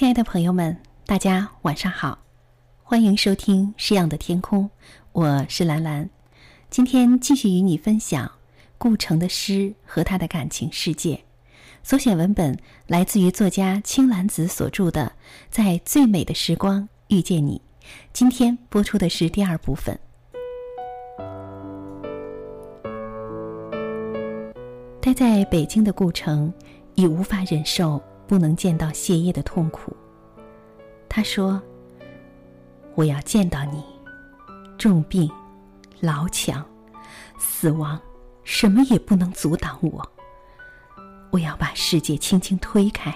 亲爱的朋友们，大家晚上好，欢迎收听《诗样的天空》，我是兰兰。今天继续与你分享顾城的诗和他的感情世界。所选文本来自于作家青兰子所著的《在最美的时光遇见你》。今天播出的是第二部分。待在北京的顾城已无法忍受不能见到谢烨的痛苦。他说：“我要见到你，重病、老强、死亡，什么也不能阻挡我。我要把世界轻轻推开，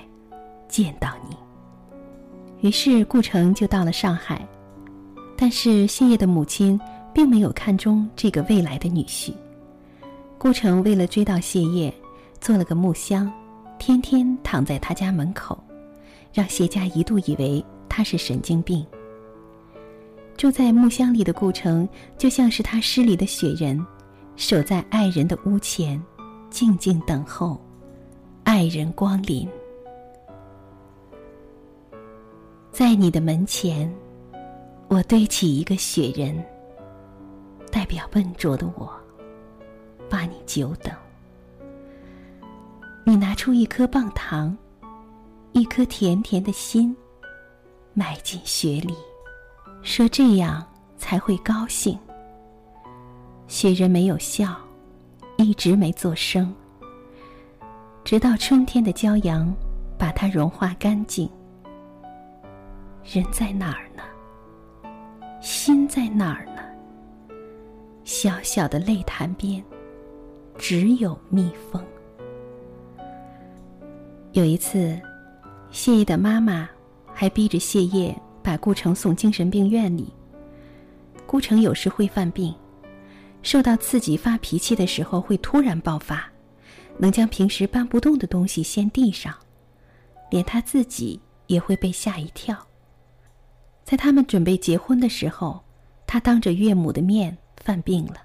见到你。”于是顾城就到了上海。但是谢烨的母亲并没有看中这个未来的女婿。顾城为了追到谢烨，做了个木箱，天天躺在他家门口，让谢家一度以为他是神经病。住在木箱里的顾城，就像是他诗里的雪人，守在爱人的屋前，静静等候爱人光临。在你的门前。我堆起一个雪人，代表笨拙的我，把你久等。你拿出一颗棒糖，一颗甜甜的心，埋进雪里，说这样才会高兴。雪人没有笑，一直没做声，直到春天的骄阳把它融化干净。人在哪儿呢？心在哪儿呢？小小的泪潭边，只有蜜蜂。有一次，谢烨的妈妈还逼着谢烨把顾城送精神病院里。顾城有时会犯病，受到刺激发脾气的时候会突然爆发，能将平时搬不动的东西掀地上，连他自己也会被吓一跳。在他们准备结婚的时候，他当着岳母的面犯病了，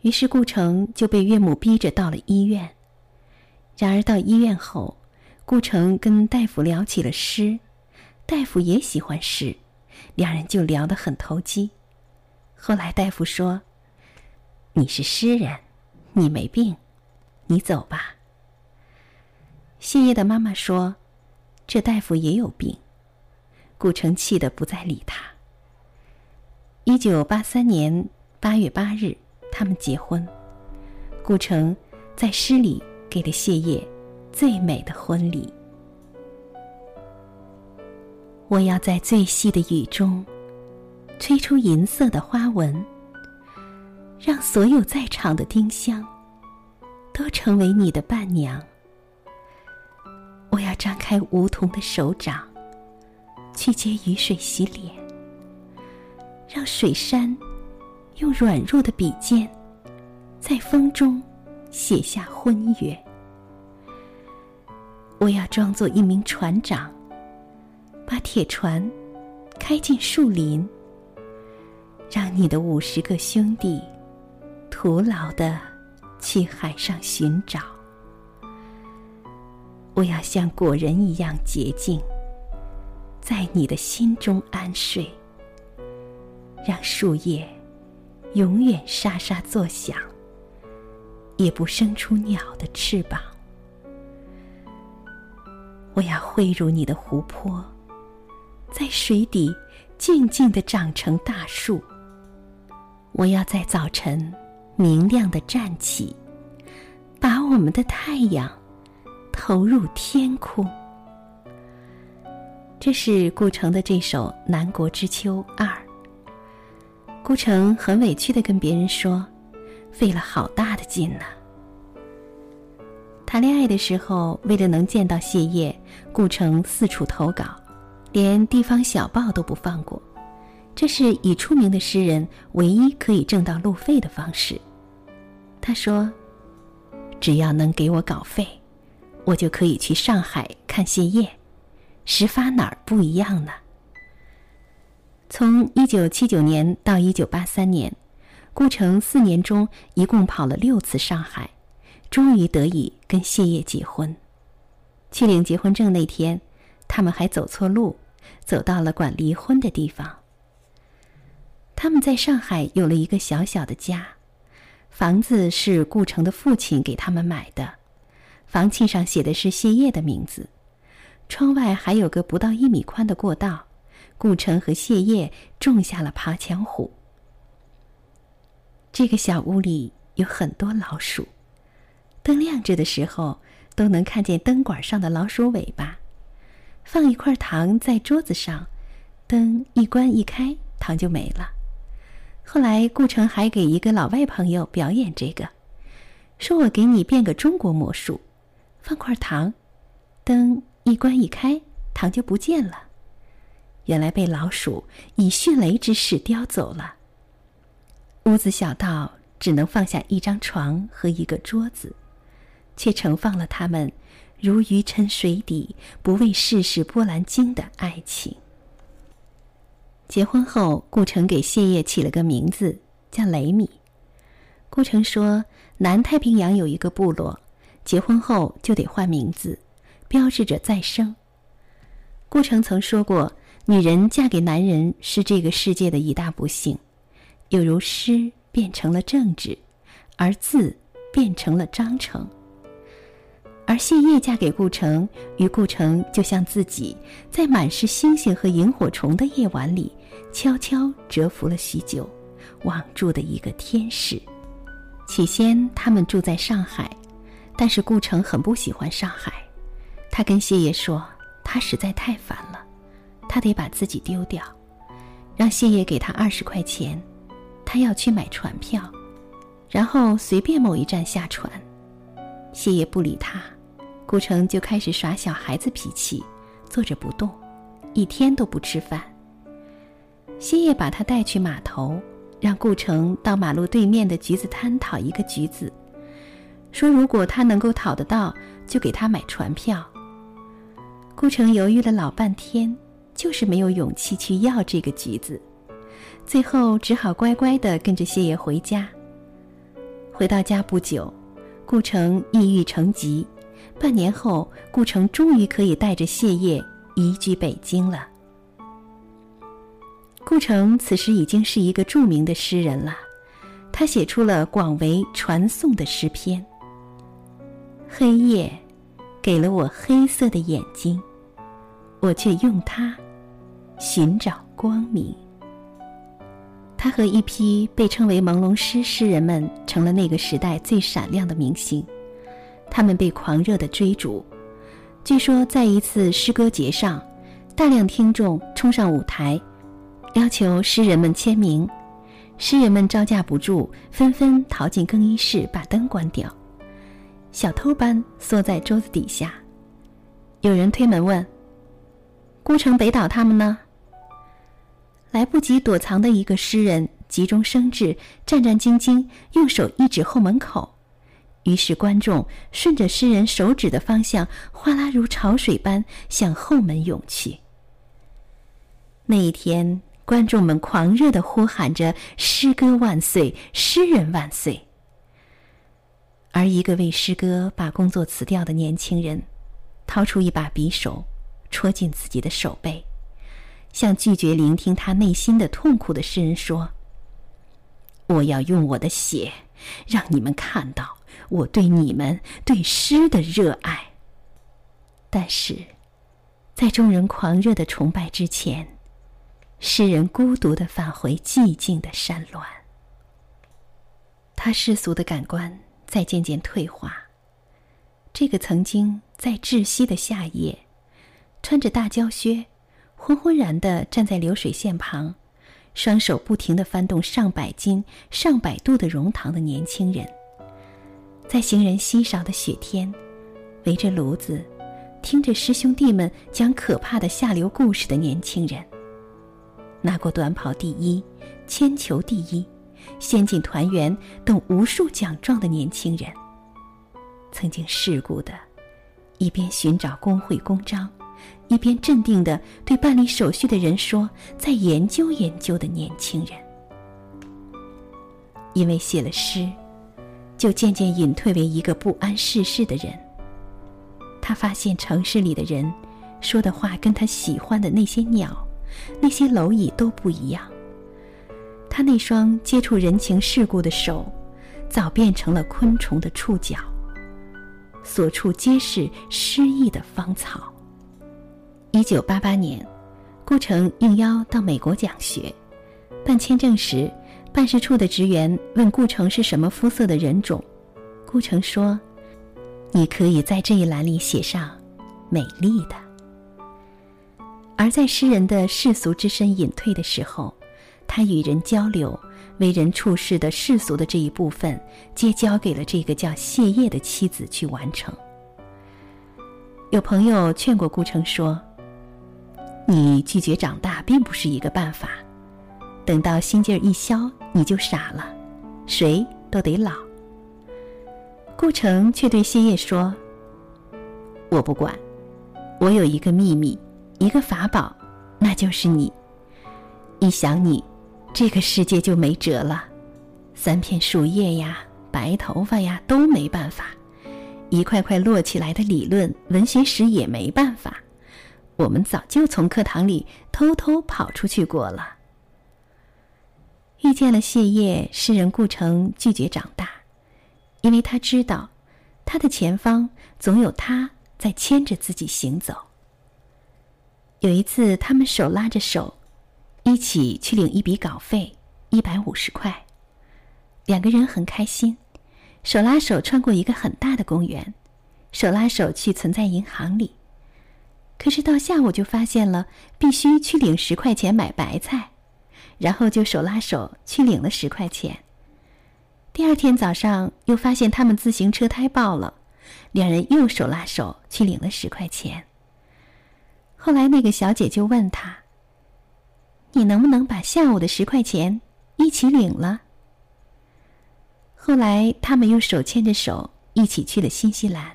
于是顾城就被岳母逼着到了医院。然而到医院后，顾城跟大夫聊起了诗，大夫也喜欢诗，两人就聊得很投机。后来大夫说：“你是诗人，你没病，你走吧。”谢烨的妈妈说：“这大夫也有病。”顾城气得不再理他。一九八三年八月八日，他们结婚。顾城在诗里给了谢烨最美的婚礼。我要在最细的雨中，吹出银色的花纹，让所有在场的丁香都成为你的伴娘。我要张开梧桐的手掌。去接雨水洗脸，让水杉用软弱的笔尖，在风中写下婚约。我要装作一名船长，把铁船开进树林，让你的五十个兄弟徒劳的去海上寻找。我要像果仁一样洁净。在你的心中安睡，让树叶永远沙沙作响，也不生出鸟的翅膀。我要汇入你的湖泊，在水底静静的长成大树。我要在早晨明亮的站起，把我们的太阳投入天空。这是顾城的这首《南国之秋二》。顾城很委屈的跟别人说：“费了好大的劲呢。”谈恋爱的时候，为了能见到谢烨，顾城四处投稿，连地方小报都不放过。这是已出名的诗人唯一可以挣到路费的方式。他说：“只要能给我稿费，我就可以去上海看谢烨。”时发哪儿不一样呢？从一九七九年到一九八三年，顾城四年中一共跑了六次上海，终于得以跟谢烨结婚。去领结婚证那天，他们还走错路，走到了管离婚的地方。他们在上海有了一个小小的家，房子是顾城的父亲给他们买的，房契上写的是谢烨的名字，窗外还有个不到一米宽的过道，顾城和谢烨种下了爬墙虎。这个小屋里有很多老鼠，灯亮着的时候都能看见灯管上的老鼠尾巴。放一块糖在桌子上，灯一关一开，糖就没了。后来顾城还给一个老外朋友表演这个，说我给你变个中国魔术，放块糖，灯一关一开，糖就不见了。原来被老鼠以迅雷之势叼走了。屋子小到只能放下一张床和一个桌子，却盛放了他们如鱼沉水底、不为世事波澜惊的爱情。结婚后，顾城给谢烨起了个名字，叫雷米。顾城说，南太平洋有一个部落，结婚后就得换名字，标志着再生。顾城曾说过，女人嫁给男人是这个世界的一大不幸。有如诗变成了政治，而字变成了章程。而谢烨嫁给顾城，与顾城就像自己在满是星星和萤火虫的夜晚里，悄悄蛰伏了许久，网住的一个天使。起先他们住在上海，但是顾城很不喜欢上海，他跟谢烨说，他实在太烦了，他得把自己丢掉，让谢烨给他二十块钱。他要去买船票，然后随便某一站下船。谢烨不理他，顾城就开始耍小孩子脾气，坐着不动，一天都不吃饭。谢烨把他带去码头，让顾城到马路对面的橘子摊讨一个橘子，说如果他能够讨得到，就给他买船票。顾城犹豫了老半天，就是没有勇气去要这个橘子。最后只好乖乖的跟着谢烨回家。回到家不久，顾城抑郁成疾。半年后，顾城终于可以带着谢烨移居北京了。顾城此时已经是一个著名的诗人了，他写出了广为传颂的诗篇。黑夜给了我黑色的眼睛，我却用它寻找光明。他和一批被称为朦胧诗诗人们成了那个时代最闪亮的明星，他们被狂热的追逐。据说在一次诗歌节上，大量听众冲上舞台，要求诗人们签名。诗人们招架不住，纷纷逃进更衣室，把灯关掉，小偷般缩在桌子底下。有人推门问：“孤城北岛他们呢？”来不及躲藏的一个诗人急中生智，战战兢兢，用手一指后门口。于是观众顺着诗人手指的方向，哗啦如潮水般向后门涌去。那一天，观众们狂热的呼喊着“诗歌万岁，诗人万岁”。而一个为诗歌把工作辞掉的年轻人，掏出一把匕首，戳进自己的手背。向拒绝聆听他内心的痛苦的诗人说：“我要用我的血，让你们看到我对你们对诗的热爱。”但是，在众人狂热的崇拜之前，诗人孤独的返回寂静的山峦。他世俗的感官在渐渐退化。这个曾经在窒息的夏夜，穿着大胶靴。昏昏然的站在流水线旁，双手不停的翻动上百斤、上百度的熔糖的年轻人，在行人稀少的雪天，围着炉子，听着师兄弟们讲可怕的下流故事的年轻人，拿过短跑第一、铅球第一、先进团员等无数奖状的年轻人，曾经世故的，一边寻找工会公章。一边镇定的对办理手续的人说：“在研究研究的年轻人，因为写了诗，就渐渐隐退为一个不谙世事的人。他发现城市里的人说的话跟他喜欢的那些鸟、那些蝼蚁都不一样。他那双接触人情世故的手，早变成了昆虫的触角，所处皆是诗意的芳草。一九八八年，顾城应邀到美国讲学，办签证时，办事处的职员问顾城是什么肤色的人种，顾城说：“你可以在这一栏里写上‘美丽的’。”而在诗人的世俗之身隐退的时候。他与人交流、为人处事的世俗的这一部分，皆交给了这个叫谢烨的妻子去完成。有朋友劝过顾城说：“你拒绝长大，并不是一个办法。等到心劲儿一消，你就傻了，谁都得老。”顾城却对谢烨说：“我不管，我有一个秘密，一个法宝，那就是你。一想你。”这个世界就没辙了，三片树叶呀，白头发呀，都没办法；一块块摞起来的理论，文学史也没办法。我们早就从课堂里偷偷跑出去过了。遇见了谢烨，诗人顾城拒绝长大，因为他知道，他的前方总有他在牵着自己行走。有一次，他们手拉着手。一起去领一笔稿费，一百五十块。两个人很开心，手拉手穿过一个很大的公园，手拉手去存在银行里。可是到下午就发现了，必须去领十块钱买白菜，然后就手拉手去领了十块钱。第二天早上又发现他们自行车胎爆了，两人又手拉手去领了十块钱。后来那个小姐就问他。你能不能把下午的十块钱一起领了？后来他们又手牵着手一起去了新西兰，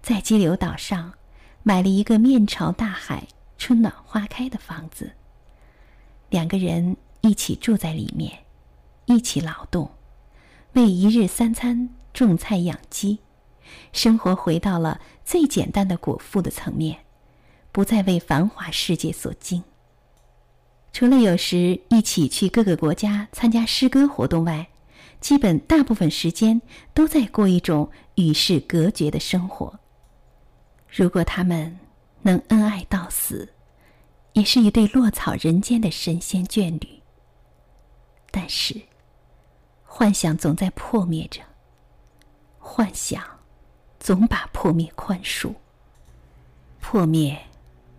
在激流岛上买了一个面朝大海、春暖花开的房子。两个人一起住在里面，一起劳动，为一日三餐种菜养鸡，生活回到了最简单的果腹的层面，不再为繁华世界所惊。除了有时一起去各个国家参加诗歌活动外，基本大部分时间都在过一种与世隔绝的生活。如果他们能恩爱到死，也是一对落草人间的神仙眷侣。但是，幻想总在破灭着，幻想总把破灭宽恕，破灭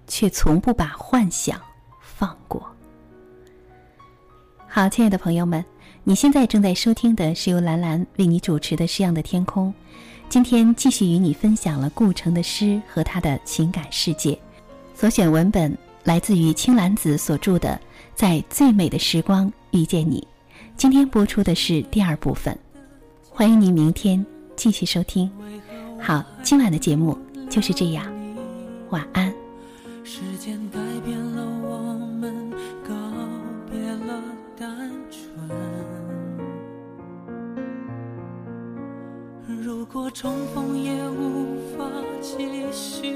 却从不把幻想放过。好，亲爱的朋友们，你现在正在收听的是由兰兰为你主持的《诗样的天空》。今天继续与你分享了顾城的诗和他的情感世界。所选文本来自于青兰子所著的《在最美的时光遇见你》。今天播出的是第二部分，欢迎您明天继续收听。好，今晚的节目就是这样，晚安。时间改变了我们，告别了。单纯。如果重逢也无法继续，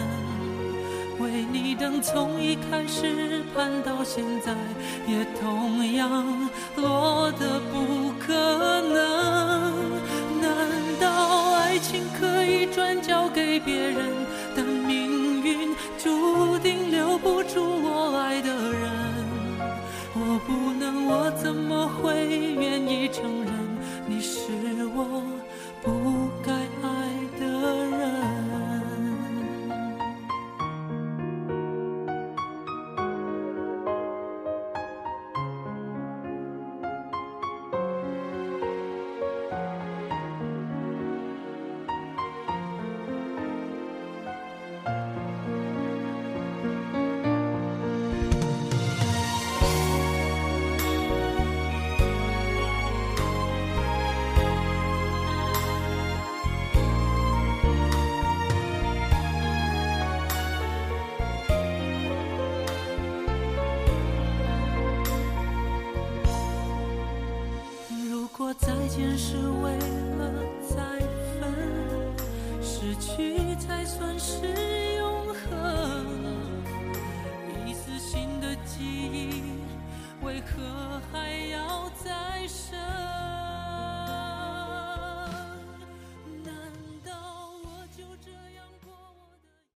等从一开始盼到现在，也同样落得不可能。间是为了再分，失去才算是永恒。